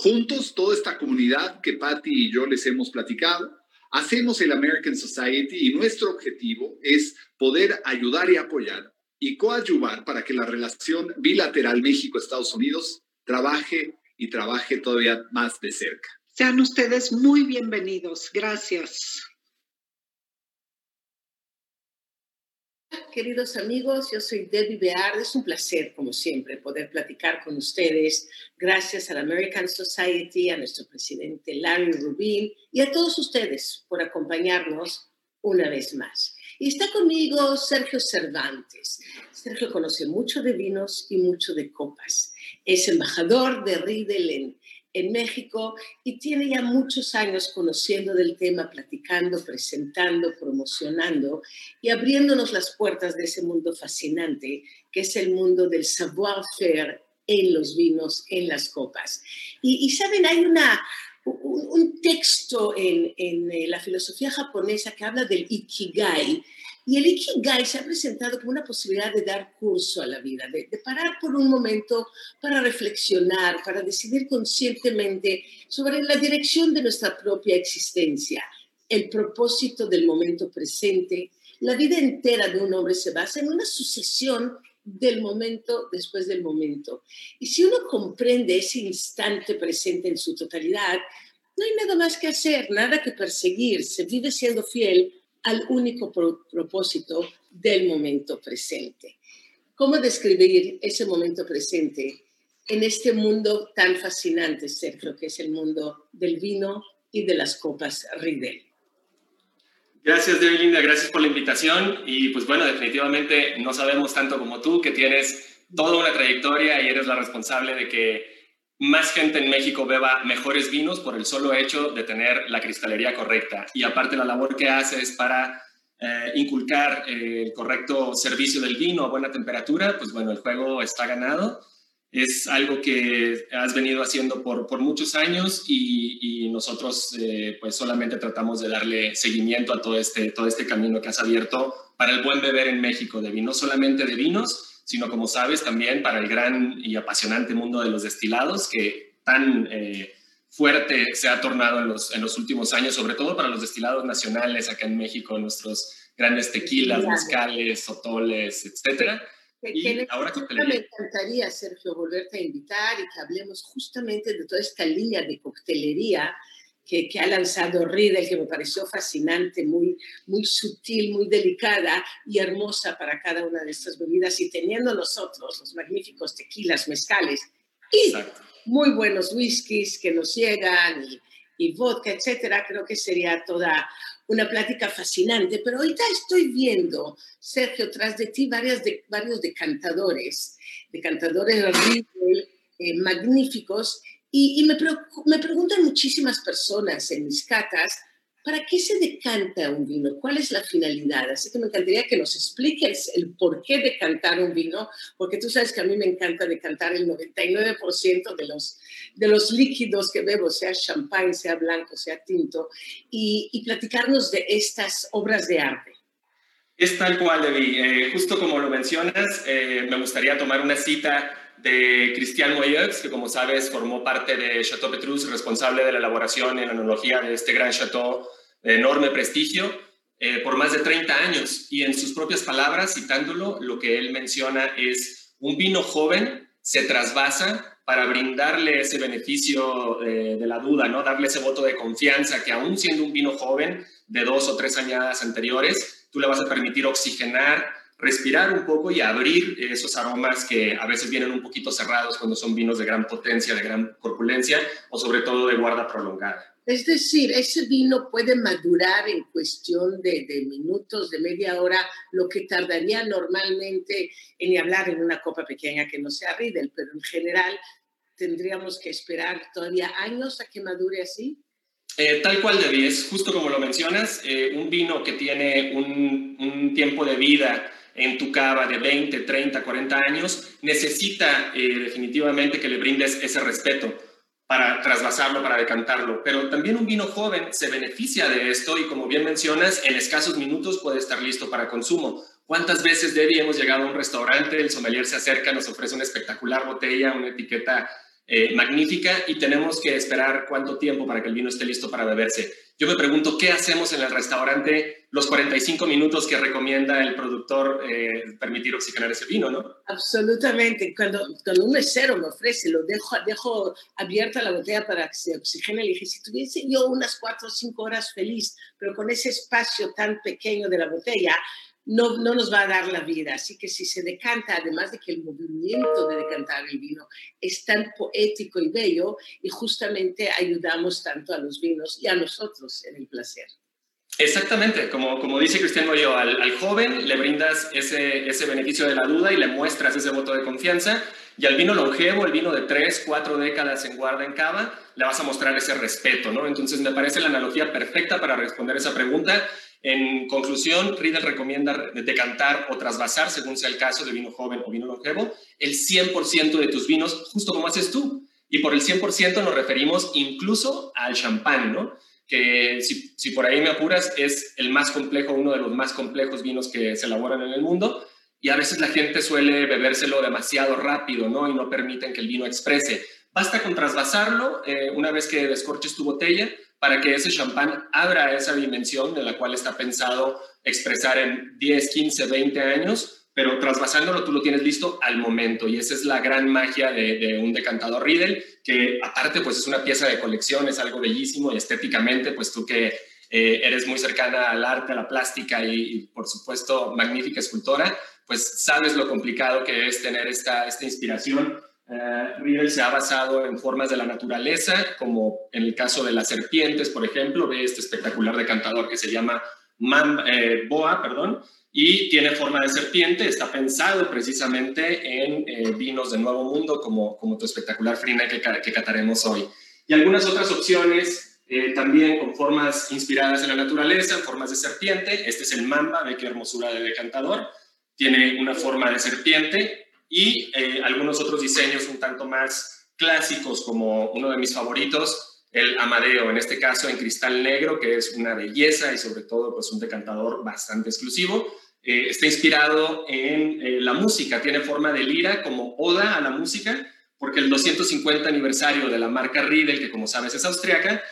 Juntos, toda esta comunidad que Patty y yo les hemos platicado, hacemos el American Society y nuestro objetivo es poder ayudar y apoyar y coadyuvar para que la relación bilateral México-Estados Unidos trabaje y trabaje todavía más de cerca. Sean ustedes muy bienvenidos. Gracias. Queridos amigos, yo soy Debbie Beard. Es un placer, como siempre, poder platicar con ustedes. Gracias a la American Society, a nuestro presidente Larry Rubin y a todos ustedes por acompañarnos una vez más. Y está conmigo Sergio Cervantes. Sergio conoce mucho de vinos y mucho de copas. Es embajador de Riedel en México y tiene ya muchos años conociendo del tema, platicando, presentando, promocionando y abriéndonos las puertas de ese mundo fascinante que es el mundo del savoir-faire en los vinos, en las copas. Y, saben, hay una, un, texto en, en eh, la filosofía japonesa que habla del ikigai, y el Ikigai se ha presentado como una posibilidad de dar curso a la vida, de, parar por un momento para reflexionar, para decidir conscientemente sobre la dirección de nuestra propia existencia, el propósito del momento presente. La vida entera de un hombre se basa en una sucesión del momento después del momento. Y si uno comprende ese instante presente en su totalidad, no hay nada más que hacer, nada que perseguir, se vive siendo fiel al único propósito del momento presente. ¿Cómo describir ese momento presente en este mundo tan fascinante, Sergio, que es el mundo del vino y de las copas Riedel? Gracias, Debelinda, gracias por la invitación. Y pues bueno, definitivamente no sabemos tanto como tú, que tienes toda una trayectoria y eres la responsable de que más gente en México beba mejores vinos por el solo hecho de tener la cristalería correcta. Y aparte la labor que haces para eh, inculcar eh, el correcto servicio del vino a buena temperatura, pues bueno, el juego está ganado. Es algo que has venido haciendo por, por muchos años y, nosotros eh, pues solamente tratamos de darle seguimiento a todo este, todo este camino que has abierto para el buen beber en México de vino, no solamente de vinos, sino como sabes también para el gran y apasionante mundo de los destilados que tan eh, fuerte se ha tornado en los, en los últimos años, sobre todo para los destilados nacionales acá en México, nuestros grandes tequilas, mezcales, sotoles, etcétera. y ahora me encantaría, Sergio, volverte a invitar y que hablemos justamente de toda esta línea de coctelería que, ha lanzado Riedel, que me pareció fascinante, muy, muy sutil, muy delicada y hermosa para cada una de estas bebidas. Y teniendo nosotros los magníficos tequilas, mezcales y muy buenos whiskies que nos llegan y, y vodka, etcétera, creo que sería toda una plática fascinante. Pero ahorita estoy viendo, Sergio, tras de ti varias de, varios decantadores, decantadores Riedel eh, magníficos y, me, me, preguntan muchísimas personas en mis catas, ¿para qué se decanta un vino? ¿Cuál es la finalidad? Así que me encantaría que nos expliques el por qué decantar un vino, porque tú sabes que a mí me encanta decantar el 99% de los, de los líquidos que bebo, sea champán, sea blanco, sea tinto, y, y platicarnos de estas obras de arte. Es tal cual, Debbie. Eh, justo como lo mencionas, eh, me gustaría tomar una cita de Christian Moyeux, que como sabes formó parte de Chateau Petrus, responsable de la elaboración la enología de este gran chateau enorme prestigio, eh, por más de 30 años. Y en sus propias palabras, citándolo, lo que él menciona es un vino joven se trasvasa para brindarle ese beneficio eh, de la duda, ¿no? Darle ese voto de confianza que aún siendo un vino joven de dos o tres añadas anteriores, tú le vas a permitir oxigenar respirar un poco y abrir esos aromas que a veces vienen un poquito cerrados cuando son vinos de gran potencia, de gran corpulencia o sobre todo de guarda prolongada. Es decir, ese vino puede madurar en cuestión de, minutos, de media hora, lo que tardaría normalmente en hablar en una copa pequeña que no sea Riedel, pero en general tendríamos que esperar todavía años a que madure así. Eh, tal cual, Debbie, es justo como lo mencionas, eh, un vino que tiene un, un tiempo de vida en tu cava de 20, 30, 40 años, necesita eh, definitivamente que le brindes ese respeto para trasvasarlo, para decantarlo. Pero también un vino joven se beneficia de esto y como bien mencionas, en escasos minutos puede estar listo para consumo. ¿Cuántas veces, Debbie, hemos llegado a un restaurante, el sommelier se acerca, nos ofrece una espectacular botella, una etiqueta eh, magnífica y tenemos que esperar cuánto tiempo para que el vino esté listo para beberse? Yo me pregunto, ¿qué hacemos en el restaurante los 45 minutos que recomienda el productor eh, permitir oxigenar ese vino, no? Absolutamente. Cuando, cuando un mesero me ofrece, lo dejo, abierta la botella para que se oxigene, le dije, si tuviese yo unas 4 o 5 horas feliz, pero con ese espacio tan pequeño de la botella, no, no nos va a dar la vida. Así que si se decanta, además de que el movimiento de decantar el vino es tan poético y bello, y justamente ayudamos tanto a los vinos y a nosotros en el placer. Exactamente, como, como dice Cristian Moyo, al, al, joven le brindas ese, ese beneficio de la duda y le muestras ese voto de confianza, y al vino longevo, el vino de tres, cuatro décadas en guarda en cava, le vas a mostrar ese respeto, ¿no? Entonces me parece la analogía perfecta para responder esa pregunta en conclusión, Riedel recomienda decantar o trasvasar, según sea el caso de vino joven o vino longevo, el 100% de tus vinos, justo como haces tú. Y por el 100% nos referimos incluso al champán, ¿no? Que si, por ahí me apuras, es el más complejo, uno de los más complejos vinos que se elaboran en el mundo. Y a veces la gente suele bebérselo demasiado rápido, ¿no? Y no permiten que el vino exprese. Basta con trasvasarlo eh, una vez que descorches tu botella para que ese champán abra esa dimensión de la cual está pensado expresar en 10, 15, 20 años, pero trasvasándolo tú lo tienes listo al momento y esa es la gran magia de, un decantador Riedel, que aparte pues es una pieza de colección, es algo bellísimo y estéticamente pues tú que eh, eres muy cercana al arte, a la plástica y, por supuesto magnífica escultora, pues sabes lo complicado que es tener esta, esta inspiración. Uh, Riedel se ha basado en formas de la naturaleza, como en el caso de las serpientes, por ejemplo, ve este espectacular decantador que se llama eh, Boa, perdón, y tiene forma de serpiente, está pensado precisamente en eh, vinos de Nuevo Mundo, como, como tu espectacular Frina que, que cataremos hoy. Y algunas otras opciones también con formas inspiradas en la naturaleza, en formas de serpiente. Este es el Mamba, ve qué hermosura de decantador. Tiene una forma de serpiente, y eh, algunos otros diseños un tanto más clásicos, como uno de mis favoritos, el Amadeo, en este caso en cristal negro, que es una belleza y sobre todo pues un decantador bastante exclusivo. Eh, está inspirado en eh, la música, tiene forma de lira como oda a la música, porque el 250 aniversario de la marca Riedel, que como sabes es austriaca,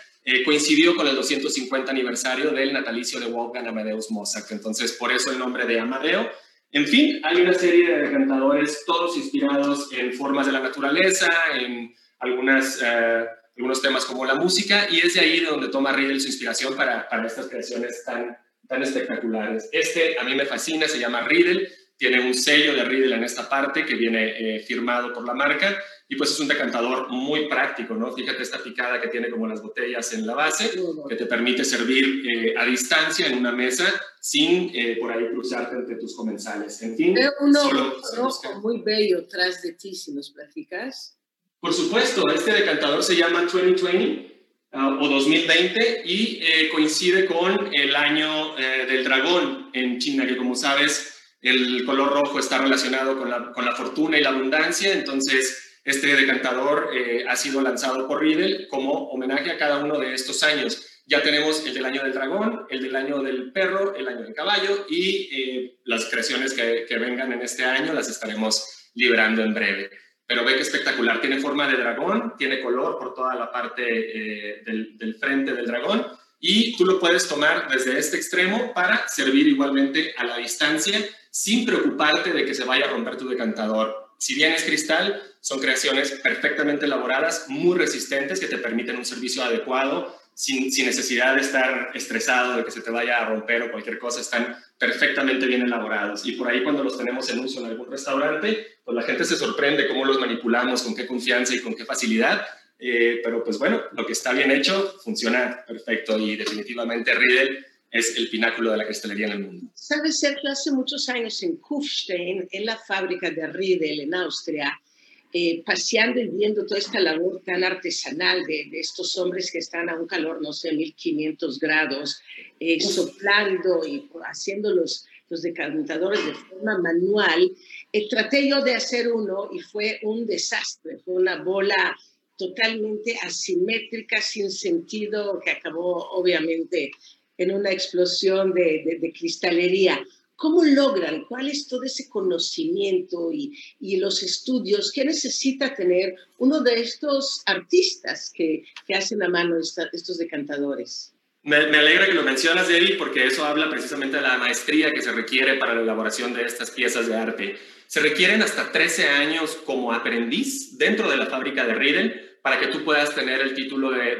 coincidió con el 250 aniversario del natalicio de Wolfgang Amadeus Mozart. Entonces, por eso el nombre de Amadeo. En fin, hay una serie de decantadores, todos inspirados en formas de la naturaleza, en eh, algunos temas como la música, y es de ahí de donde toma Riddle su inspiración para, para estas creaciones tan, tan espectaculares. Este a mí me fascina, se llama Riddle, tiene un sello de Riddle en esta parte que viene eh, firmado por la marca y pues es un decantador muy práctico, ¿no? Fíjate esta picada que tiene como las botellas en la base, que te permite servir eh, a distancia en una mesa sin eh, por ahí cruzarte entre tus comensales. En fin, Veo uno rojo muy bello tras de ti, si nos platicas. Por supuesto, este decantador se llama 2020 uh, o 2020 y eh, coincide con el año del dragón en China, que como sabes, el color rojo está relacionado con la, con la fortuna y la abundancia, entonces este decantador eh, ha sido lanzado por Riddle como homenaje a cada uno de estos años. Ya tenemos el del año del dragón, el del año del perro, el año del caballo y eh, las creaciones que, vengan en este año las estaremos librando en breve. Pero ve que espectacular, tiene forma de dragón, tiene color por toda la parte eh, del, del frente del dragón y tú lo puedes tomar desde este extremo para servir igualmente a la distancia sin preocuparte de que se vaya a romper tu decantador. Si bien es cristal, son creaciones perfectamente elaboradas, muy resistentes, que te permiten un servicio adecuado, sin, necesidad de estar estresado de que se te vaya a romper o cualquier cosa, están perfectamente bien elaborados. Y por ahí cuando los tenemos en uso en algún restaurante, pues la gente se sorprende cómo los manipulamos, con qué confianza y con qué facilidad. Eh, pero pues bueno, lo que está bien hecho funciona perfecto y definitivamente Riedel es el pináculo de la cristalería en el mundo. Sabes, Sergio, hace muchos años en Kufstein, en la fábrica de Riedel en Austria, eh, paseando y viendo toda esta labor tan artesanal de, estos hombres que están a un calor, no sé, 1500 grados, eh, soplando y haciendo los, los decantadores de forma manual, eh, traté yo de hacer uno y fue un desastre, fue una bola totalmente asimétrica, sin sentido, que acabó obviamente en una explosión de, cristalería. ¿Cómo logran? ¿Cuál es todo ese conocimiento y, los estudios que necesita tener uno de estos artistas que, hacen a mano estos decantadores? Me, alegra que lo mencionas, Debbie, porque eso habla precisamente de la maestría que se requiere para la elaboración de estas piezas de arte. Se requieren hasta 13 años como aprendiz dentro de la fábrica de Riedel para que tú puedas tener el título de,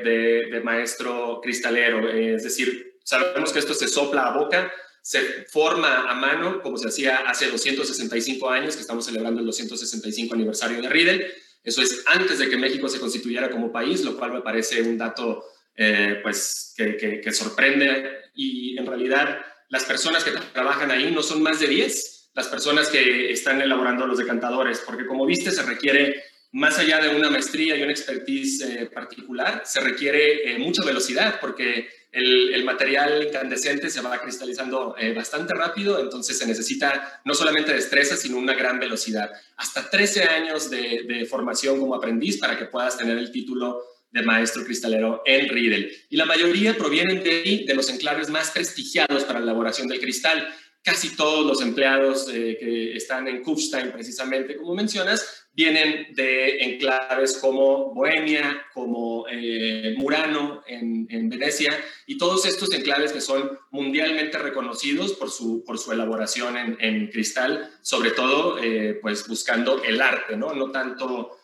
de maestro cristalero, es decir, Sabemos que esto se sopla a boca, se forma a mano, como se hacía hace 265 años, que estamos celebrando el 265 aniversario de Riedel. Eso es antes de que México se constituyera como país, lo cual me parece un dato eh, pues, que, que, sorprende. Y en realidad las personas que trabajan ahí no son más de 10 las personas que están elaborando los decantadores, porque como viste se requiere más allá de una maestría y una expertise eh, particular, se requiere eh, mucha velocidad porque el, material incandescente se va cristalizando eh, bastante rápido, entonces se necesita no solamente destreza, sino una gran velocidad. Hasta 13 años de, formación como aprendiz para que puedas tener el título de maestro cristalero en Riedel. Y la mayoría provienen de, de los enclaves más prestigiados para la elaboración del cristal casi todos los empleados eh, que están en Kufstein, precisamente como mencionas, vienen de enclaves como Bohemia, como eh, Murano en, Venecia, y todos estos enclaves que son mundialmente reconocidos por su, por su elaboración en, cristal, sobre todo eh, pues buscando el arte, no, no tanto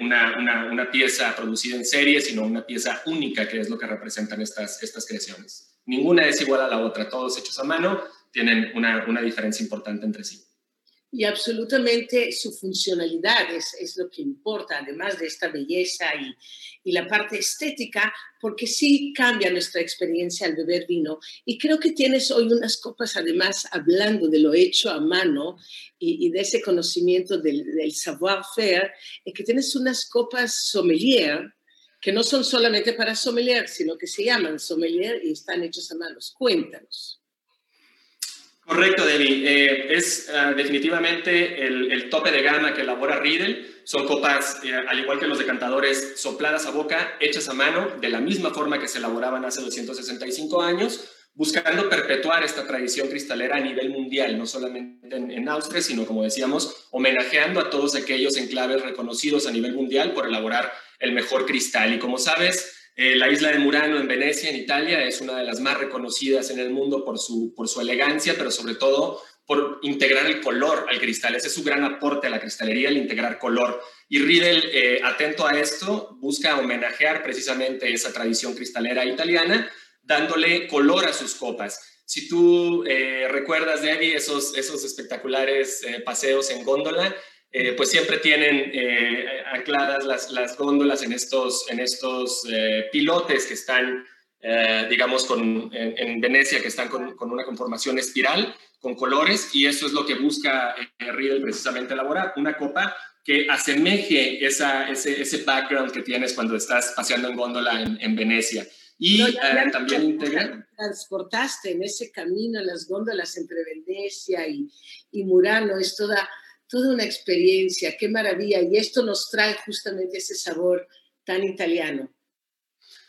una, una, una, pieza producida en serie, sino una pieza única, que es lo que representan estas, estas creaciones. Ninguna es igual a la otra, todos hechos a mano, tienen una, una diferencia importante entre sí. Y absolutamente su funcionalidad es, es, lo que importa, además de esta belleza y, y, la parte estética, porque sí cambia nuestra experiencia al beber vino. Y creo que tienes hoy unas copas, además, hablando de lo hecho a mano y, y de ese conocimiento del, del savoir-faire, que tienes unas copas sommelier que no son solamente para sommelier, sino que se llaman sommelier y están hechos a manos. Cuéntanos. Correcto, Debbie. Eh, es ah, definitivamente el, tope de gama que elabora Riedel. Son copas, eh, al igual que los decantadores, sopladas a boca, hechas a mano, de la misma forma que se elaboraban hace 265 años, buscando perpetuar esta tradición cristalera a nivel mundial, no solamente en, en Austria, sino, como decíamos, homenajeando a todos aquellos enclaves reconocidos a nivel mundial por elaborar el mejor cristal. Y como sabes, eh, la isla de Murano en Venecia, en Italia, es una de las más reconocidas en el mundo por su, por su elegancia, pero sobre todo por integrar el color al cristal. Ese es su gran aporte a la cristalería, el integrar color. Y Riedel, eh, atento a esto, busca homenajear precisamente esa tradición cristalera italiana, dándole color a sus copas. Si tú eh, recuerdas, Debbie, esos, esos espectaculares eh, paseos en góndola, pues siempre tienen ancladas las, las, góndolas en estos, en estos pilotes que están, digamos, con, en, Venecia, que están con, con una conformación espiral con colores y eso es lo que busca eh, Riedel precisamente elaborar, una copa que asemeje esa, ese, ese, background que tienes cuando estás paseando en góndola en, Venecia. Y eh, también integra... Transportaste en ese camino las góndolas entre Venecia y, y Murano, es toda, toda una experiencia, qué maravilla. Y esto nos trae justamente ese sabor tan italiano.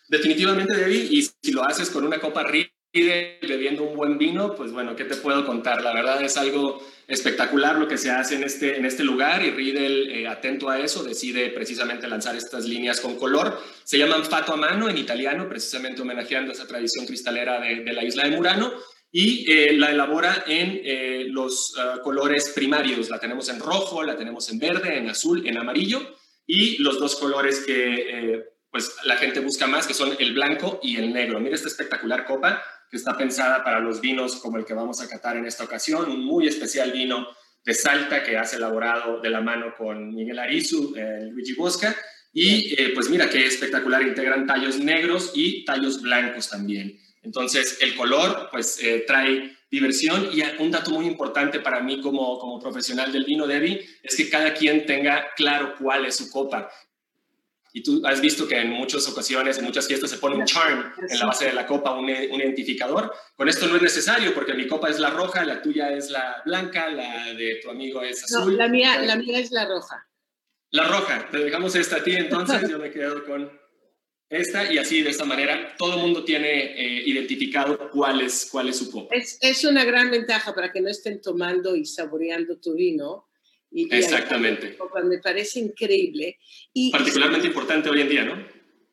Definitivamente, Debbie, y si lo haces con una copa Riedel, bebiendo un buen vino, pues bueno, ¿qué te puedo contar? La verdad es algo espectacular lo que se hace en este, en este lugar y Riedel, eh, atento a eso, decide precisamente lanzar estas líneas con color. Se llaman Fato a mano en italiano, precisamente homenajeando esa tradición cristalera de, la isla de Murano y eh, la elabora en eh, los ah, colores primarios. La tenemos en rojo, la tenemos en verde, en azul, en amarillo y los dos colores que pues la gente busca más, que son el blanco y el negro. Mira esta espectacular copa que está pensada para los vinos como el que vamos a catar en esta ocasión, un muy especial vino de Salta que has elaborado de la mano con Miguel Arizu, eh, Luigi Bosca, y eh, pues mira qué espectacular, integran tallos negros y tallos blancos también. Entonces el color pues eh, trae diversión y un dato muy importante para mí como, como profesional del vino, Debbie, es que cada quien tenga claro cuál es su copa y tú has visto que en muchas ocasiones, en muchas fiestas se pone un charm en la base de la copa, un, un, identificador. Con esto no es necesario porque mi copa es la roja, la tuya es la blanca, la de tu amigo es azul. No, la mía, la mía es la roja. La roja, te dejamos esta a ti entonces, yo me quedo con esta y así de esta manera todo el mundo tiene eh, identificado cuál es, cuál es su copa. Es, es una gran ventaja para que no estén tomando y saboreando tu vino Exactamente. me parece increíble. Y, Particularmente importante hoy en día, ¿no?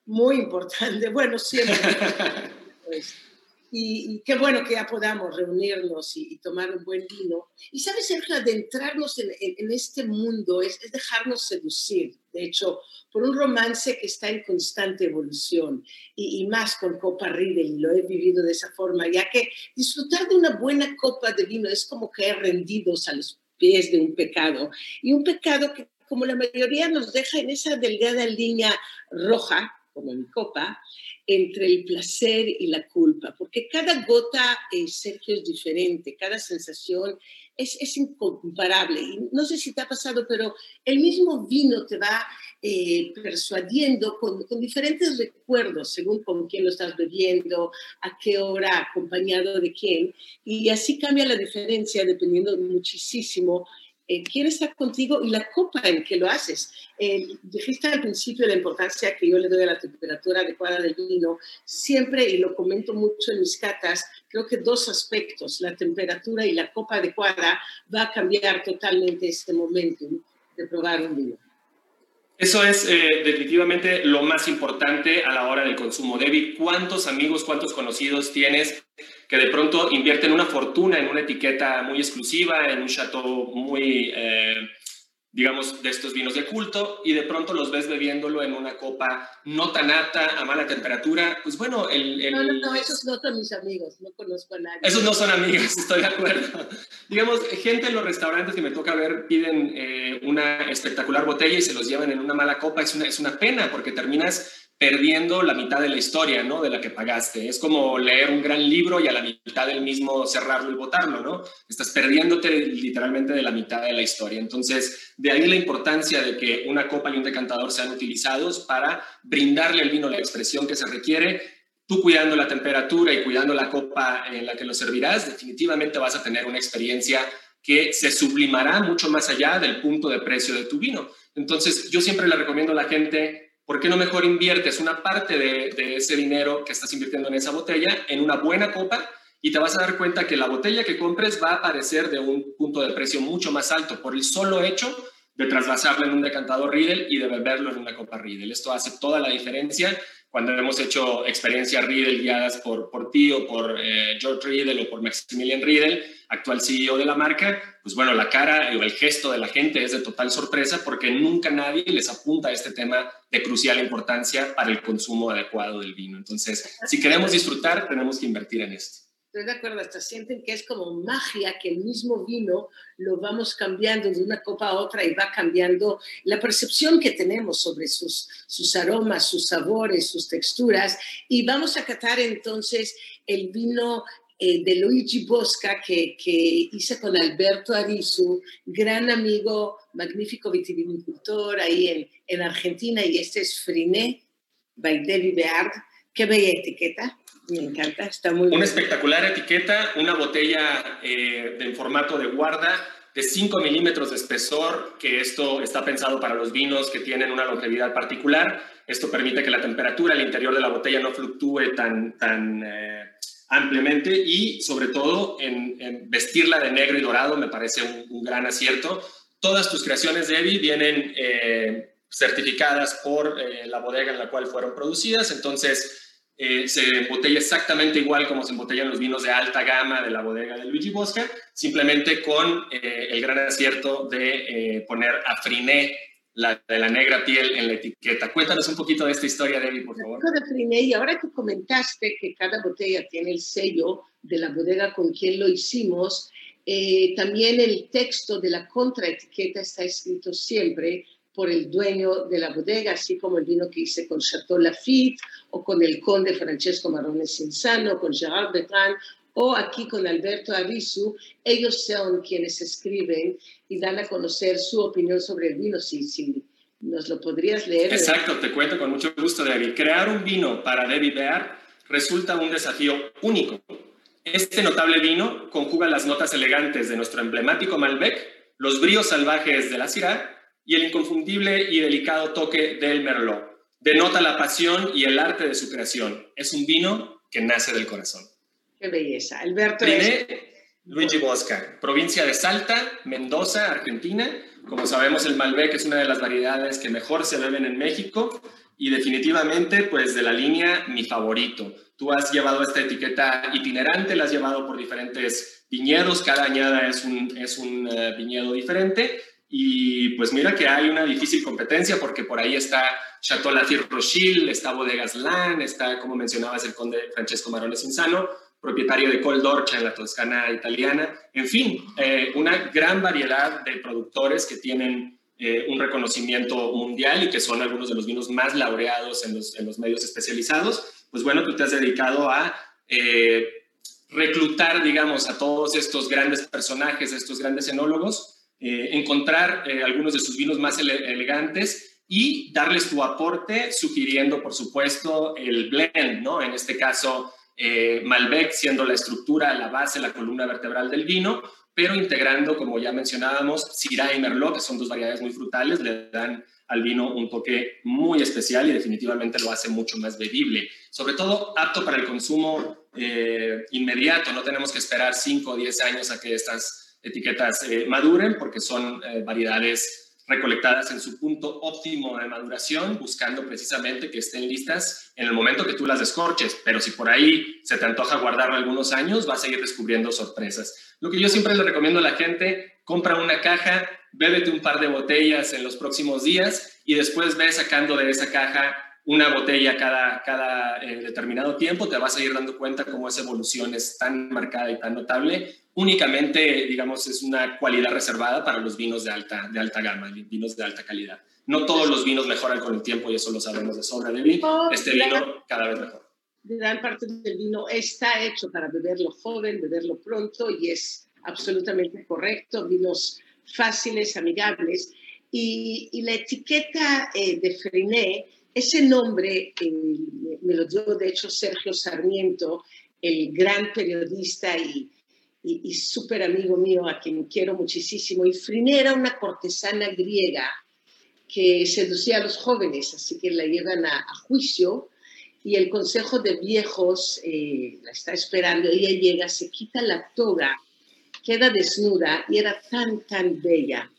Muy importante, bueno, siempre. Pues, y, qué bueno que ya podamos reunirnos y, tomar un buen vino. Y sabes, Sergio, adentrarnos en, en, este mundo es, es, dejarnos seducir, de hecho, por un romance que está en constante evolución y, y más con Copa Riedel, y lo he vivido de esa forma, ya que disfrutar de una buena copa de vino es como que rendidos a los pies de un pecado. Y un pecado que, como la mayoría, nos deja en esa delgada línea roja, como mi copa, entre el placer y la culpa, porque cada gota, eh, Sergio, es diferente, cada sensación es, es, incomparable. Y no sé si te ha pasado, pero el mismo vino te va eh, persuadiendo con, con, diferentes recuerdos, según con quién lo estás bebiendo, a qué hora, acompañado de quién. Y así cambia la diferencia dependiendo muchísimo eh, quién está contigo y la copa en que lo haces. Eh, dijiste al principio la importancia que yo le doy a la temperatura adecuada del vino. Siempre, y lo comento mucho en mis catas, creo que dos aspectos, la temperatura y la copa adecuada, va a cambiar totalmente este momento de probar un vino. Eso es eh, definitivamente lo más importante a la hora del consumo. David, ¿cuántos amigos, cuántos conocidos tienes que de pronto invierten una fortuna en una etiqueta muy exclusiva, en un chateau muy eh, digamos, de estos vinos de culto y de pronto los ves bebiéndolo en una copa no tan apta, a mala temperatura, pues bueno, el... No, no, no, esos no son mis amigos, no conozco a nadie. Esos no son amigos, estoy de acuerdo. digamos, gente en los restaurantes que me toca ver piden eh, una espectacular botella y se los llevan en una mala copa, es una, es una pena porque terminas perdiendo la mitad de la historia, ¿no? De la que pagaste. Es como leer un gran libro y a la mitad del mismo cerrarlo y botarlo, ¿no? Estás perdiéndote literalmente de la mitad de la historia. Entonces, de ahí la importancia de que una copa y un decantador sean utilizados para brindarle al vino la expresión que se requiere. Tú cuidando la temperatura y cuidando la copa en la que lo servirás, definitivamente vas a tener una experiencia que se sublimará mucho más allá del punto de precio de tu vino. Entonces, yo siempre le recomiendo a la gente ¿por qué no mejor inviertes una parte de, ese dinero que estás invirtiendo en esa botella en una buena copa y te vas a dar cuenta que la botella que compres va a aparecer de un punto de precio mucho más alto por el solo hecho de trasvasarlo en un decantador Riedel y de beberlo en una copa Riedel. Esto hace toda la diferencia cuando hemos hecho experiencias Riedel guiadas por, por ti o por eh, George Riedel o por Maximilian Riedel, actual CEO de la marca, pues bueno, la cara o el gesto de la gente es de total sorpresa porque nunca nadie les apunta a este tema de crucial importancia para el consumo adecuado del vino. Entonces, si queremos disfrutar, tenemos que invertir en esto. Estoy de acuerdo, hasta sienten que es como magia que el mismo vino lo vamos cambiando de una copa a otra y va cambiando la percepción que tenemos sobre sus, sus aromas, sus sabores, sus texturas. Y vamos a catar entonces el vino eh, de Luigi Bosca que, que, hice con Alberto Arizu, gran amigo, magnífico vitivinicultor ahí en, en Argentina, y este es Friné by Debbie Beard. Qué bella etiqueta. Me encanta, está muy Una espectacular etiqueta, una botella eh, en formato de guarda de 5 milímetros de espesor, que esto está pensado para los vinos que tienen una longevidad particular. Esto permite que la temperatura al interior de la botella no fluctúe tan, tan eh, ampliamente y sobre todo en, vestirla de negro y dorado me parece un, gran acierto. Todas tus creaciones, Debbie, vienen eh, certificadas por eh, la bodega en la cual fueron producidas, entonces eh, se embotella exactamente igual como se embotellan los vinos de alta gama de la bodega de Luigi Bosca, simplemente con eh, el gran acierto de eh, poner a Friné, la, de la negra piel, en la etiqueta. Cuéntanos un poquito de esta historia, Debbie, por favor. De Friné, y ahora que comentaste que cada botella tiene el sello de la bodega con quien lo hicimos, también el texto de la contraetiqueta está escrito siempre por el dueño de la bodega, así como el vino que hice con Chateau Lafitte o con el conde Francesco Marrone Cinzano, con Gerard Bertrand o aquí con Alberto Arizu, ellos son quienes escriben y dan a conocer su opinión sobre el vino. Si, nos lo podrías leer. Exacto, te cuento con mucho gusto, Debbie. Crear un vino para Debbie Bear resulta un desafío único. Este notable vino conjuga las notas elegantes de nuestro emblemático Malbec, los bríos salvajes de la Syrah y el inconfundible y delicado toque del Merlot. Denota la pasión y el arte de su creación. Es un vino que nace del corazón. Qué belleza. Alberto. Luigi Bosca, provincia de Salta, Mendoza, Argentina. Como sabemos, el Malbec es una de las variedades que mejor se beben en México y definitivamente, pues de la línea, mi favorito. Tú has llevado esta etiqueta itinerante, la has llevado por diferentes viñedos, cada añada es un, es un eh, viñedo diferente y pues mira que hay una difícil competencia porque por ahí está Chateau Lafite Rochille, está Bodegas Lan, está, como mencionabas, el conde Francesco Marone Cinzano, propietario de Col d'Orcia en la Toscana italiana. En fin, eh, una gran variedad de productores que tienen eh, un reconocimiento mundial y que son algunos de los vinos más laureados en los, en los medios especializados. Pues bueno, tú te has dedicado a eh, reclutar, digamos, a todos estos grandes personajes, estos grandes enólogos, eh, encontrar eh, algunos de sus vinos más elegantes y darles tu aporte, sugiriendo, por supuesto, el blend, ¿no? En este caso, eh, Malbec siendo la estructura, la base, la columna vertebral del vino, pero integrando, como ya mencionábamos, Syrah y Merlot, que son dos variedades muy frutales, le dan al vino un toque muy especial y definitivamente lo hace mucho más bebible. Sobre todo apto para el consumo inmediato, no tenemos que esperar 5 o 10 años a que estas etiquetas eh, maduren porque son eh, variedades recolectadas en su punto óptimo de maduración, buscando precisamente que estén listas en el momento que tú las descorches. Pero si por ahí se te antoja guardarlo algunos años, vas a ir descubriendo sorpresas. Lo que yo siempre le recomiendo a la gente, compra una caja, bébete un par de botellas en los próximos días y después ve sacando de esa caja una botella cada, cada eh, determinado tiempo, te vas a ir dando cuenta cómo esa evolución es tan marcada y tan notable únicamente, digamos, es una cualidad reservada para los vinos de alta, de alta gama, vinos de alta calidad. No todos los vinos mejoran con el tiempo y eso lo sabemos de sobra de vino. Este vino cada vez mejor. Gran parte del vino está hecho para beberlo joven, beberlo pronto y es absolutamente correcto. Vinos fáciles, amigables. Y, la etiqueta eh, de Friné, ese nombre eh, me lo dio de hecho Sergio Sarmiento, el gran periodista y y, súper amigo mío, a quien quiero muchísimo. Y Friné era una cortesana griega que seducía a los jóvenes, así que la llevan a, juicio y el consejo de viejos eh, la está esperando. Ella llega, se quita la toga, queda desnuda y era tan, tan bella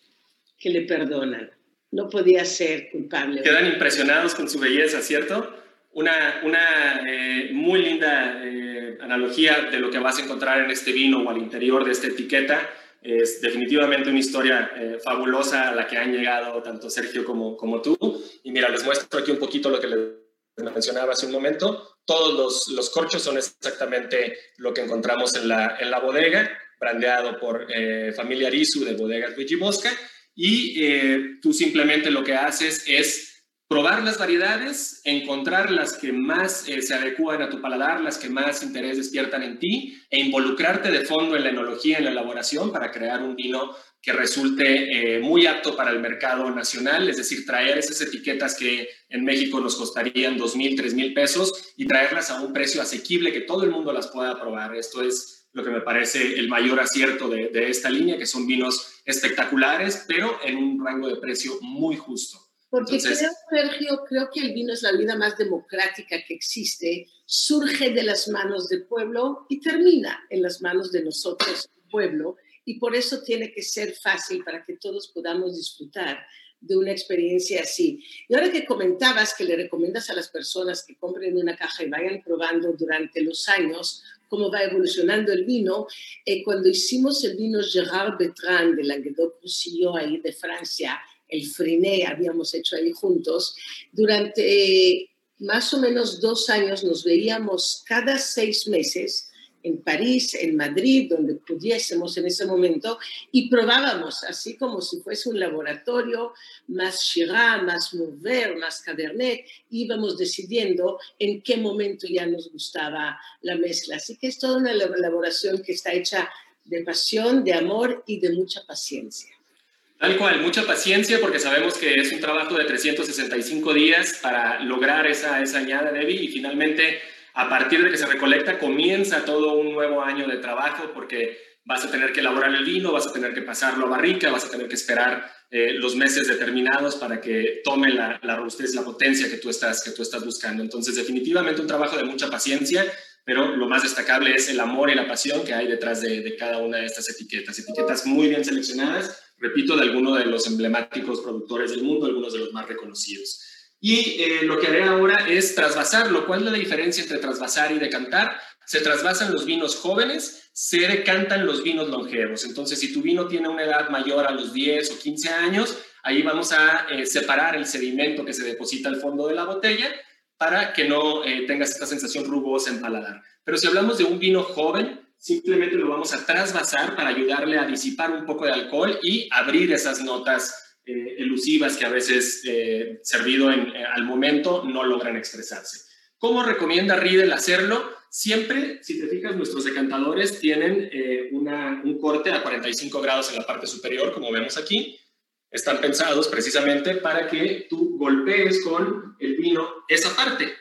que le perdonan. No podía ser culpable. Quedan impresionados con su belleza, ¿cierto? Una, una eh, muy linda eh, analogía de lo que vas a encontrar en este vino o al interior de esta etiqueta. Es definitivamente una historia eh, fabulosa a la que han llegado tanto Sergio como, como tú. Y mira, les muestro aquí un poquito lo que les mencionaba hace un momento. Todos los, los corchos son exactamente lo que encontramos en la, en la bodega, brandeado por Familia Arisu de Bodegas Luigi Bosca y eh, tú simplemente lo que haces es probar las variedades, encontrar las que más eh, se adecúan a tu paladar, las que más interés despiertan en ti e involucrarte de fondo en la enología, en la elaboración para crear un vino que resulte eh, muy apto para el mercado nacional, es decir, traer esas etiquetas que en México nos costarían dos mil, tres mil pesos y traerlas a un precio asequible que todo el mundo las pueda probar. Esto es lo que me parece el mayor acierto de, esta línea, que son vinos espectaculares, pero en un rango de precio muy justo. Porque creo, Sergio, creo que el vino es la vida más democrática que existe, surge de las manos del pueblo y termina en las manos de nosotros, el pueblo, y por eso tiene que ser fácil para que todos podamos disfrutar de una experiencia así. Y ahora que comentabas que le recomiendas a las personas que compren una caja y vayan probando durante los años cómo va evolucionando el vino, eh, cuando hicimos el vino Gérard Bertrand de Languedoc-Roussillon ahí de Francia, el Friné habíamos hecho ahí juntos, durante más o menos dos años nos veíamos cada seis meses en París, en Madrid, donde pudiésemos en ese momento, y probábamos, así como si fuese un laboratorio, más Shiraz, más Mourvèdre, más Cabernet, íbamos decidiendo en qué momento ya nos gustaba la mezcla. Así que es toda una elaboración que está hecha de pasión, de amor y de mucha paciencia. Tal cual, mucha paciencia porque sabemos que es un trabajo de 365 días para lograr esa, esa añada, Debbie, y finalmente a partir de que se recolecta comienza todo un nuevo año de trabajo porque vas a tener que elaborar el vino, vas a tener que pasarlo a barrica, vas a tener que esperar eh, los meses determinados para que tome la, la, robustez, la potencia que tú, estás, que tú estás buscando. Entonces, definitivamente un trabajo de mucha paciencia, pero lo más destacable es el amor y la pasión que hay detrás de, de cada una de estas etiquetas. Etiquetas muy bien seleccionadas, repito, de algunos de los emblemáticos productores del mundo, algunos de los más reconocidos. Y eh, lo que haré ahora es trasvasarlo. ¿Cuál es la diferencia entre trasvasar y decantar? Se trasvasan los vinos jóvenes, se decantan los vinos longevos. Entonces, si tu vino tiene una edad mayor a los 10 o 15 años, ahí vamos a eh, separar el sedimento que se deposita al fondo de la botella para que no eh, tengas esta sensación rugosa en paladar. Pero si hablamos de un vino joven, simplemente lo vamos a trasvasar para ayudarle a disipar un poco de alcohol y abrir esas notas eh, elusivas que a veces, eh, servido en, eh, al momento, no logran expresarse. ¿Cómo recomienda Riedel hacerlo? Siempre, si te fijas, nuestros decantadores tienen un corte a 45 grados en la parte superior, como vemos aquí. Están pensados precisamente para que tú golpees con el vino esa parte.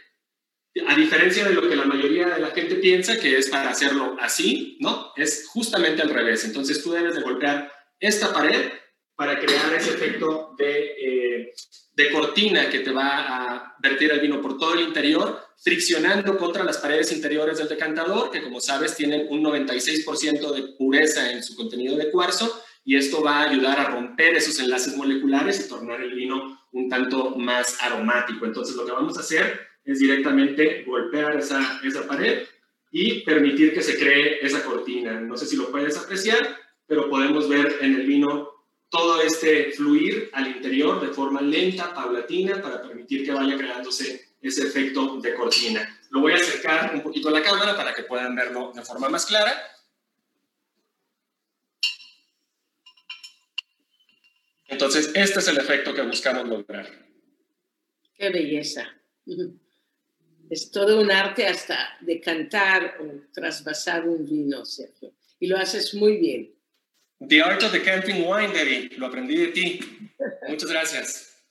A diferencia de lo que la mayoría de la gente piensa, que es para hacerlo así, ¿no? Es justamente al revés. Entonces tú debes de golpear esta pared para crear ese efecto de, eh, de, cortina que te va a vertir el vino por todo el interior, friccionando contra las paredes interiores del decantador, que como sabes tienen un 96% de pureza en su contenido de cuarzo, y esto va a ayudar a romper esos enlaces moleculares y tornar el vino un tanto más aromático. Entonces lo que vamos a hacer es directamente golpear esa, esa pared y permitir que se cree esa cortina. No sé si lo puedes apreciar, pero podemos ver en el vino todo este fluir al interior de forma lenta, paulatina, para permitir que vaya creándose ese efecto de cortina. Lo voy a acercar un poquito a la cámara para que puedan verlo de forma más clara. Entonces, este es el efecto que buscamos lograr. Qué belleza. Es todo un arte hasta de cantar o trasvasar un vino, Sergio. Y lo haces muy bien. The Art of Decanting Wine, Debbie, lo aprendí de ti. Muchas gracias.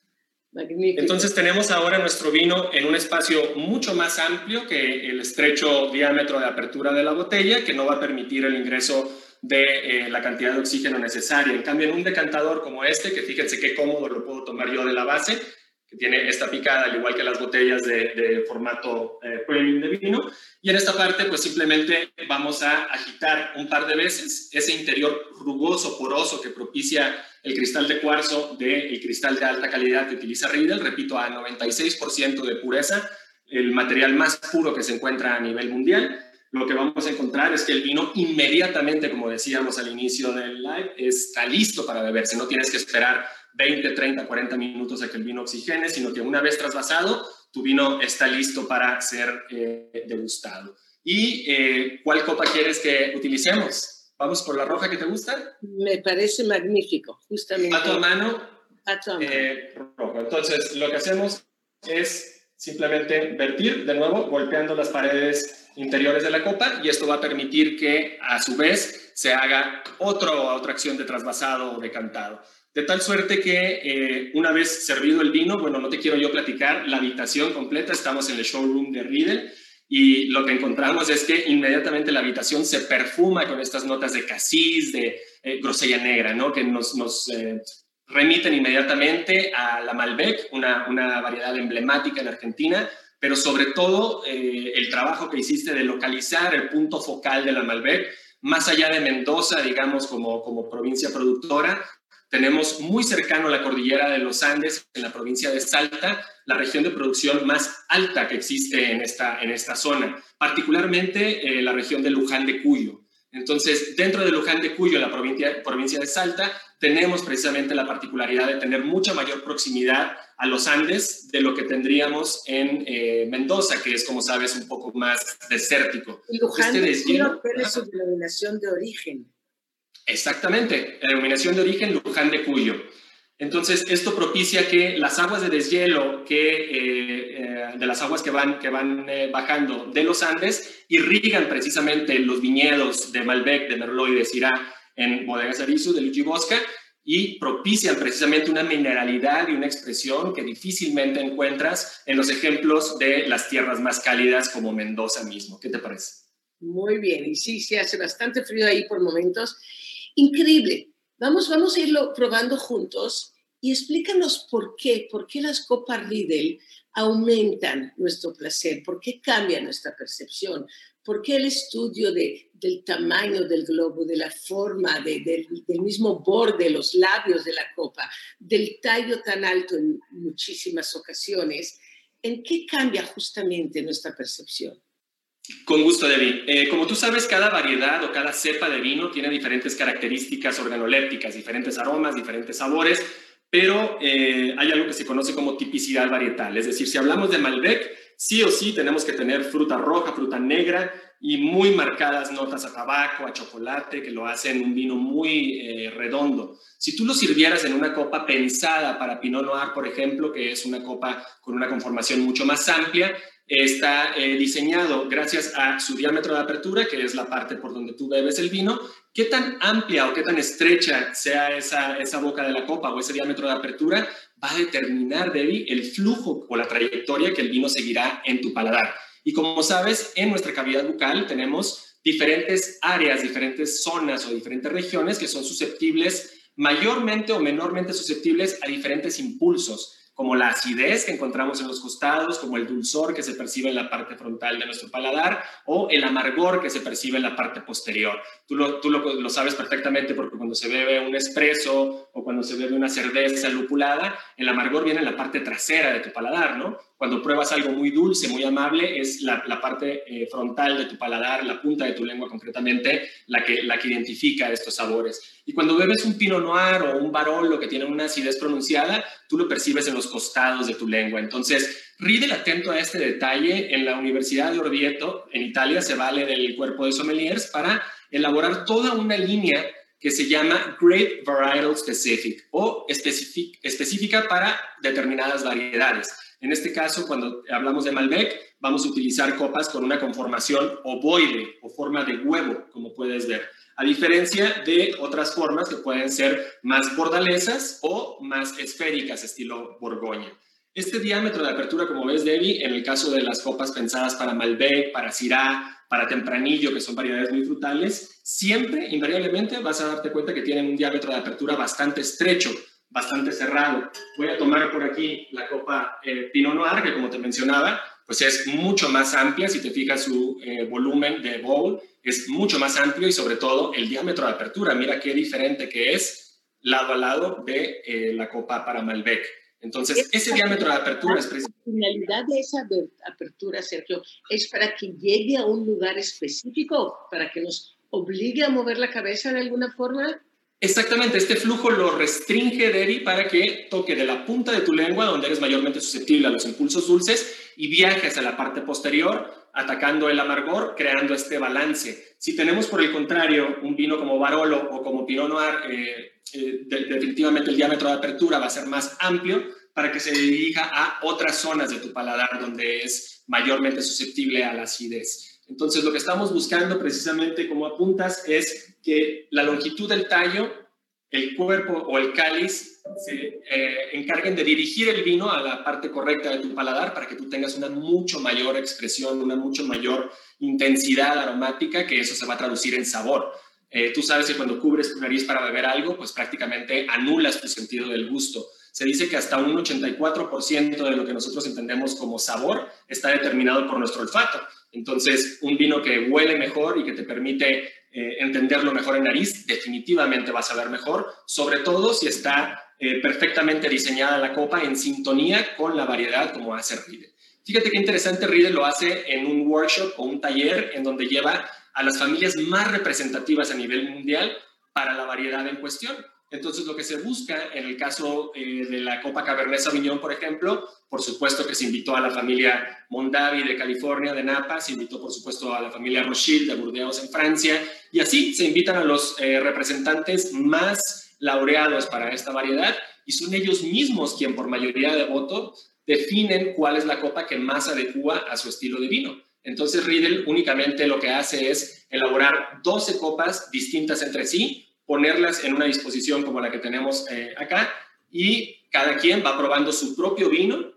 Magnífico. Entonces tenemos ahora nuestro vino en un espacio mucho más amplio que el estrecho diámetro de apertura de la botella, que no va a permitir el ingreso de eh, la cantidad de oxígeno necesaria. En cambio, en un decantador como este, que fíjense qué cómodo lo puedo tomar yo de la base, que tiene esta picada, al igual que las botellas de, formato eh, premium de vino. Y en esta parte, pues simplemente vamos a agitar un par de veces ese interior rugoso, poroso que propicia el cristal de cuarzo del cristal de alta calidad que utiliza Riedel, repito, a 96% de pureza, el material más puro que se encuentra a nivel mundial. Lo que vamos a encontrar es que el vino inmediatamente, como decíamos al inicio del live, está listo para beberse. No tienes que esperar 20, 30, 40 minutos a que el vino oxigene, sino que una vez trasvasado, tu vino está listo para ser eh, degustado. ¿Y eh, cuál copa quieres que utilicemos? ¿Vamos por la roja que te gusta? Me parece magnífico, justamente. A tu mano. A tu mano. Eh, rojo. Entonces, lo que hacemos es simplemente vertir de nuevo, golpeando las paredes interiores de la copa y esto va a permitir que a su vez se haga otro, otra acción de trasvasado o decantado. De tal suerte que eh, una vez servido el vino, bueno, no te quiero yo platicar la habitación completa, estamos en el showroom de Riedel y lo que encontramos es que inmediatamente la habitación se perfuma con estas notas de casis, de eh, grosella negra, ¿no? Que nos, nos eh, remiten inmediatamente a la Malbec, una, una, variedad emblemática en Argentina, pero sobre todo el trabajo que hiciste de localizar el punto focal de la Malbec, más allá de Mendoza, digamos, como, como provincia productora, tenemos muy cercano la cordillera de los Andes, en la provincia de Salta, la región de producción más alta que existe en esta, en esta zona, particularmente eh, la región de Luján de Cuyo. Entonces, dentro de Luján de Cuyo, la provincia, provincia de Salta, tenemos precisamente la particularidad de tener mucha mayor proximidad a los Andes de lo que tendríamos en eh, Mendoza, que es, como sabes, un poco más desértico. Luján este Cuyo, es su denominación de origen? Exactamente, la denominación de origen Luján de Cuyo. Entonces, esto propicia que las aguas de deshielo, que, eh, eh, de las aguas que van, que van eh, bajando de los Andes, irrigan precisamente los viñedos de Malbec, de Merlot y de Syrah en Bodegas Arizu, de Bosca, y propician precisamente una mineralidad y una expresión que difícilmente encuentras en los ejemplos de las tierras más cálidas como Mendoza mismo. ¿Qué te parece? Muy bien, y sí, se hace bastante frío ahí por momentos increíble. Vamos, vamos a irlo probando juntos y explícanos por qué, por qué las copas Riedel aumentan nuestro placer, por qué cambia nuestra percepción, por qué el estudio de, del tamaño del globo, de la forma, del mismo borde, los labios de la copa, del tallo tan alto en muchísimas ocasiones, ¿en qué cambia justamente nuestra percepción? Con gusto, Debbie. Eh, como tú sabes, cada variedad o cada cepa de vino tiene diferentes características organolépticas, diferentes aromas, diferentes sabores, pero eh, hay algo que se conoce como tipicidad varietal. Es decir, si hablamos de Malbec, sí o sí tenemos que tener fruta roja, fruta negra y muy marcadas notas a tabaco, a chocolate, que lo hacen un vino muy eh, redondo. Si tú lo sirvieras en una copa pensada para Pinot Noir, por ejemplo, que es una copa con una conformación mucho más amplia, está eh, diseñado gracias a su diámetro de apertura, que es la parte por donde tú bebes el vino. Qué tan amplia o qué tan estrecha sea esa, esa boca de la copa o ese diámetro de apertura va a determinar, Debbie, el flujo o la trayectoria que el vino seguirá en tu paladar. Y como sabes, en nuestra cavidad bucal tenemos diferentes áreas, diferentes zonas o diferentes regiones que son susceptibles, mayormente o menormente susceptibles a diferentes impulsos como la acidez que encontramos en los costados, como el dulzor que se percibe en la parte frontal de nuestro paladar o el amargor que se percibe en la parte posterior. Tú lo, tú lo, sabes perfectamente porque cuando se bebe un espresso o cuando se bebe una cerveza lupulada, el amargor viene en la parte trasera de tu paladar, ¿no? Cuando pruebas algo muy dulce, muy amable, es la, parte eh, frontal de tu paladar, la punta de tu lengua concretamente, la que, la que identifica estos sabores. Y cuando bebes un Pinot Noir o un Barolo que tiene una acidez pronunciada, tú lo percibes en los costados de tu lengua. Entonces, Riedel, atento a este detalle, en la Universidad de Orvieto, en Italia, se vale del cuerpo de sommeliers para elaborar toda una línea que se llama Grape Varietal Specific o específica para determinadas variedades. En este caso, cuando hablamos de Malbec, vamos a utilizar copas con una conformación ovoide o forma de huevo, como puedes ver, a diferencia de otras formas que pueden ser más bordalesas o más esféricas, estilo Borgoña. Este diámetro de apertura, como ves, Debbie, en el caso de las copas pensadas para Malbec, para Syrah, para Tempranillo, que son variedades muy frutales, siempre, invariablemente, vas a darte cuenta que tienen un diámetro de apertura bastante estrecho, bastante cerrado. Voy a tomar por aquí la copa eh, Pinot Noir, que como te mencionaba, pues es mucho más amplia, si te fijas su eh, volumen de bowl, es mucho más amplio y sobre todo el diámetro de apertura, mira qué diferente que es lado a lado de eh, la copa para Malbec. Entonces, ese diámetro de apertura es La finalidad de esa apertura, Sergio, es para que llegue a un lugar específico, para que nos obligue a mover la cabeza de alguna forma. Exactamente, este flujo lo restringe Debbie para que toque de la punta de tu lengua, donde eres mayormente susceptible a los impulsos dulces, y viaje hacia la parte posterior, atacando el amargor, creando este balance. Si tenemos, por el contrario, un vino como Barolo o como Pinot Noir, eh, eh, definitivamente el diámetro de apertura va a ser más amplio para que se dirija a otras zonas de tu paladar donde es mayormente susceptible a la acidez. Entonces, lo que estamos buscando precisamente como apuntas es que la longitud del tallo, el cuerpo o el cáliz se eh, encarguen de dirigir el vino a la parte correcta de tu paladar para que tú tengas una mucho mayor expresión, una mucho mayor intensidad aromática, que eso se va a traducir en sabor. Eh, tú sabes que cuando cubres tu nariz para beber algo, pues prácticamente anulas tu sentido del gusto. Se dice que hasta un 84% de lo que nosotros entendemos como sabor está determinado por nuestro olfato. Entonces, un vino que huele mejor y que te permite eh, entenderlo mejor en nariz, definitivamente va a saber mejor, sobre todo si está eh, perfectamente diseñada la copa en sintonía con la variedad como hace Riedel. Fíjate qué interesante, Riedel lo hace en un workshop o un taller en donde lleva a las familias más representativas a nivel mundial para la variedad en cuestión. Entonces, lo que se busca en el caso eh, de la Copa Cabernet Sauvignon, por ejemplo, por supuesto que se invitó a la familia Mondavi de California, de Napa, se invitó por supuesto a la familia Rothschild de Burdeos en Francia, y así se invitan a los eh, representantes más laureados para esta variedad, y son ellos mismos quien por mayoría de voto definen cuál es la copa que más adecua a su estilo de vino. Entonces Riedel únicamente lo que hace es elaborar 12 copas distintas entre sí, ponerlas en una disposición como la que tenemos eh, acá y cada quien va probando su propio vino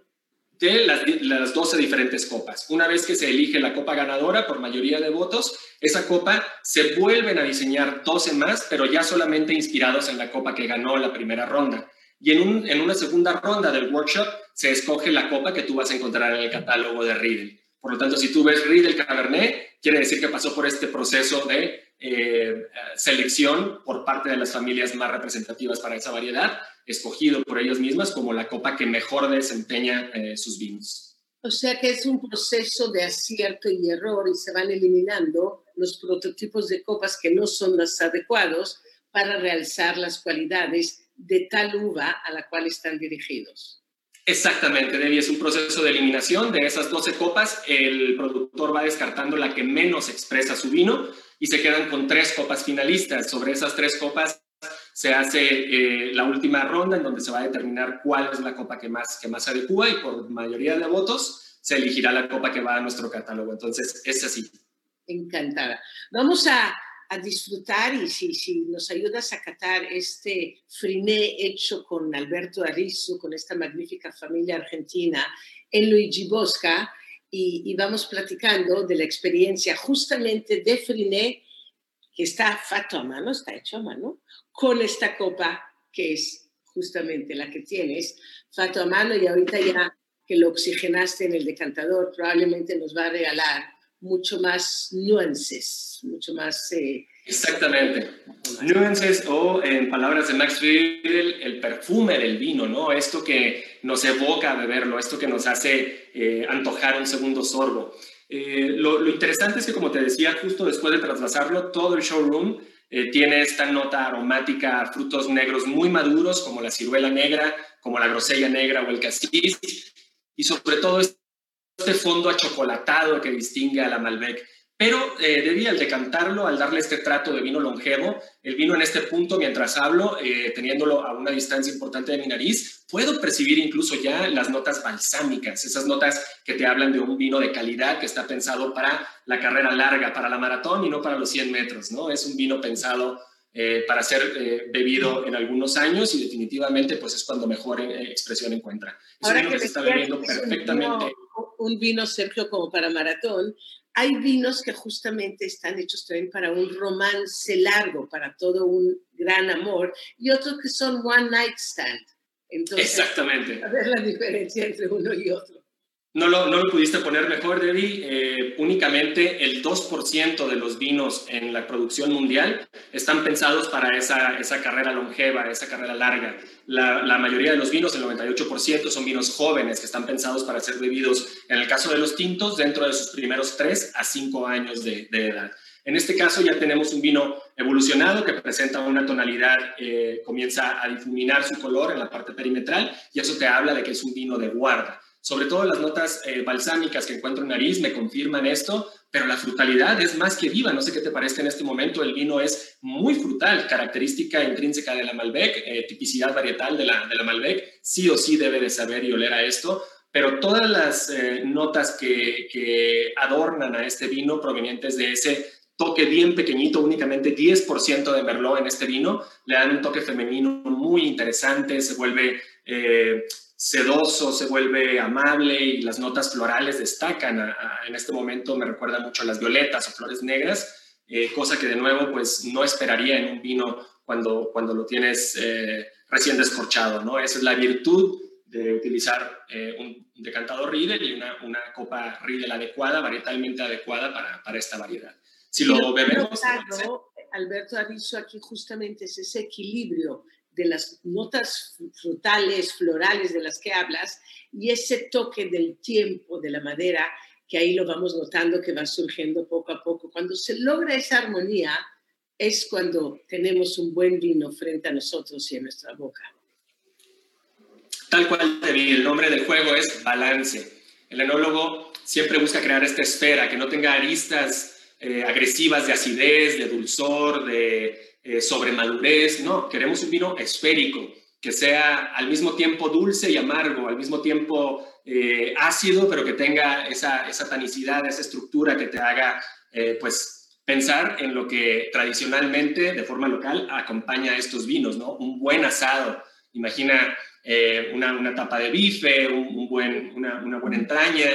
de las, las 12 diferentes copas. Una vez que se elige la copa ganadora por mayoría de votos, esa copa se vuelven a diseñar 12 más, pero ya solamente inspirados en la copa que ganó la primera ronda. Y en, un, en una segunda ronda del workshop se escoge la copa que tú vas a encontrar en el catálogo de Riedel. Por lo tanto, si tú ves Riedel Cabernet, quiere decir que pasó por este proceso de eh, selección por parte de las familias más representativas para esa variedad, escogido por ellos mismas como la copa que mejor desempeña eh, sus vinos. O sea que es un proceso de acierto y error y se van eliminando los prototipos de copas que no son los adecuados para realzar las cualidades de tal uva a la cual están dirigidos. Exactamente, Debbie, es un proceso de eliminación de esas 12 copas. El productor va descartando la que menos expresa su vino y se quedan con tres copas finalistas. Sobre esas tres copas se hace eh, la última ronda en donde se va a determinar cuál es la copa que más, que más adecua y por mayoría de votos se elegirá la copa que va a nuestro catálogo. Entonces, es así. Encantada. Vamos a, a disfrutar y si, si, nos ayudas a catar este friné hecho con Alberto Arizo, con esta magnífica familia argentina en Luigi Bosca, y, vamos platicando de la experiencia justamente de Friné, que está fato a mano, está hecho a mano, con esta copa que es justamente la que tienes, fato a mano, y ahorita ya que lo oxigenaste en el decantador, probablemente nos va a regalar mucho más nuances, mucho más eh, Exactamente. Nuances o, en palabras de Max Friedel, el perfume del vino, ¿no? Esto que nos evoca a beberlo, esto que nos hace eh, antojar un segundo sorbo. Eh, lo, interesante es que, como te decía, justo después de trasvasarlo, todo el showroom eh, tiene esta nota aromática a frutos negros muy maduros, como la ciruela negra, como la grosella negra o el cassis, y sobre todo este fondo achocolatado que distingue a la Malbec. Pero eh, al decantarlo, al darle este trato de vino longevo, el vino en este punto, mientras hablo, eh, teniéndolo a una distancia importante de mi nariz, puedo percibir incluso ya las notas balsámicas, esas notas que te hablan de un vino de calidad que está pensado para la carrera larga, para la maratón y no para los 100 metros, ¿no? Es un vino pensado eh, para ser eh, bebido en algunos años y definitivamente pues es cuando mejor expresión encuentra. Es Ahora un vino que, se está bebiendo perfectamente un vino, Sergio, como para maratón, hay vinos que justamente están hechos también para un romance largo, para todo un gran amor, y otros que son one night stand. Entonces, Exactamente. A ver la diferencia entre uno y otro. No lo, no lo pudiste poner mejor, Debbie. Eh, únicamente el 2% de los vinos en la producción mundial están pensados para esa, esa carrera longeva, esa carrera larga. La, mayoría de los vinos, el 98%, son vinos jóvenes que están pensados para ser bebidos, en el caso de los tintos, dentro de sus primeros 3 a 5 años de, de edad. En este caso ya tenemos un vino evolucionado que presenta una tonalidad, eh, comienza a difuminar su color en la parte perimetral y eso te habla de que es un vino de guarda. Sobre todo las notas eh, balsámicas que encuentro en nariz me confirman esto, pero la frutalidad es más que viva. No sé qué te parece en este momento. El vino es muy frutal, característica intrínseca de la Malbec, eh, tipicidad varietal de la, de la Malbec. Sí o sí debe de saber y oler a esto, pero todas las eh, notas que, que adornan a este vino provenientes de ese toque bien pequeñito, únicamente 10% de Merlot en este vino, le dan un toque femenino muy interesante, se vuelve sedoso, se vuelve amable y las notas florales destacan. en este momento me recuerda mucho a las violetas o flores negras, eh, cosa que de nuevo pues no esperaría en un vino cuando, cuando lo tienes eh, recién descorchado, ¿no? Esa es la virtud de utilizar eh, un decantador Riedel y una, una copa Riedel adecuada, varietalmente adecuada para, para esta variedad. Si lo bebemos... Alberto ha dicho aquí justamente es ese equilibrio de las notas frutales, florales de las que hablas y ese toque del tiempo de la madera que ahí lo vamos notando que va surgiendo poco a poco. Cuando se logra esa armonía es cuando tenemos un buen vino frente a nosotros y en nuestra boca. Tal cual, el nombre del juego es balance. El enólogo siempre busca crear esta esfera que no tenga aristas eh, agresivas de acidez, de dulzor, de eh, sobre madurez, no, queremos un vino esférico, que sea al mismo tiempo dulce y amargo, al mismo tiempo eh, ácido, pero que tenga esa, esa tanicidad, esa estructura que te haga, eh, pues, pensar en lo que tradicionalmente, de forma local, acompaña a estos vinos, ¿no? Un buen asado. Imagina una, una, tapa de bife, un, buen, una, una, buena entraña,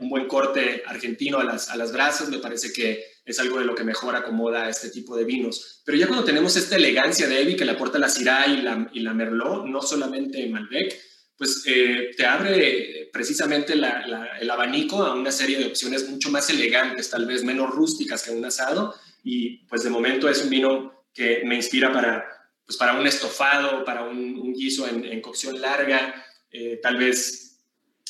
un buen corte argentino a las, a las brasas, me parece que es algo de lo que mejor acomoda este tipo de vinos. Pero ya cuando tenemos esta elegancia de Evi que le aporta la Syrah y la, y la Merlot, no solamente Malbec, pues eh, te abre precisamente el abanico a una serie de opciones mucho más elegantes, tal vez menos rústicas que un asado. Y pues de momento es un vino que me inspira para, pues para un estofado, para un, guiso en, cocción larga, eh, tal vez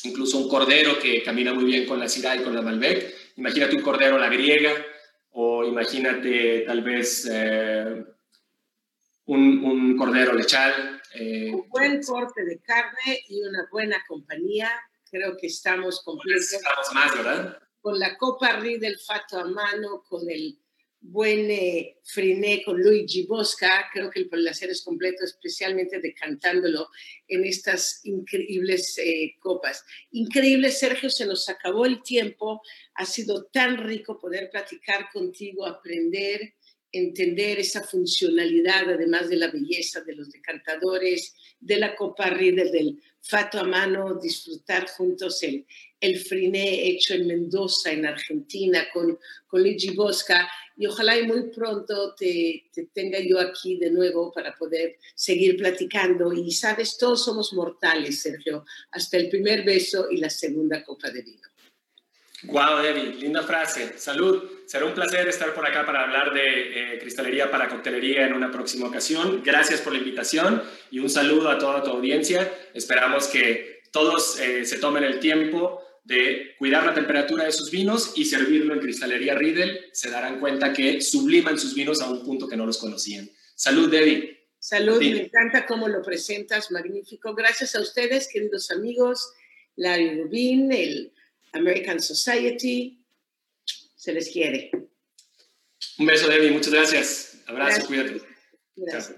incluso un cordero que camina muy bien con la Syrah y con la Malbec. Imagínate un cordero a la griega, o imagínate tal vez eh, un, cordero lechal. Eh, un buen corte de carne y una buena compañía. Creo que estamos completos. Estamos más, ¿verdad? Con la copa del Fato a mano, con el buen eh, con Luigi Bosca. Creo que el placer es completo, especialmente decantándolo en estas increíbles eh, copas. Increíble, Sergio, se nos acabó el tiempo. Ha sido tan rico poder platicar contigo, aprender, entender esa funcionalidad, además de la belleza de los decantadores, de la copa Riedel, del fato a mano, disfrutar juntos el, el friné hecho en Mendoza, en Argentina, con, con Luigi Bosca y ojalá muy pronto te, tenga yo aquí de nuevo para poder seguir platicando. Y sabes, todos somos mortales, Sergio, hasta el primer beso y la segunda copa de vino. Wow, Debbie, linda frase. Salud. Será un placer estar por acá para hablar de eh, cristalería para coctelería en una próxima ocasión. Gracias por la invitación y un saludo a toda tu audiencia. Esperamos que todos eh, se tomen el tiempo de cuidar la temperatura de sus vinos y servirlo en cristalería Riedel, se darán cuenta que subliman sus vinos a un punto que no los conocían. Salud, Debbie. Salud, me encanta cómo lo presentas, magnífico. Gracias a ustedes, queridos amigos, Larry Rubin, el American Society, se les quiere. Un beso, Debbie, muchas gracias. Abrazo, cuídate. Gracias.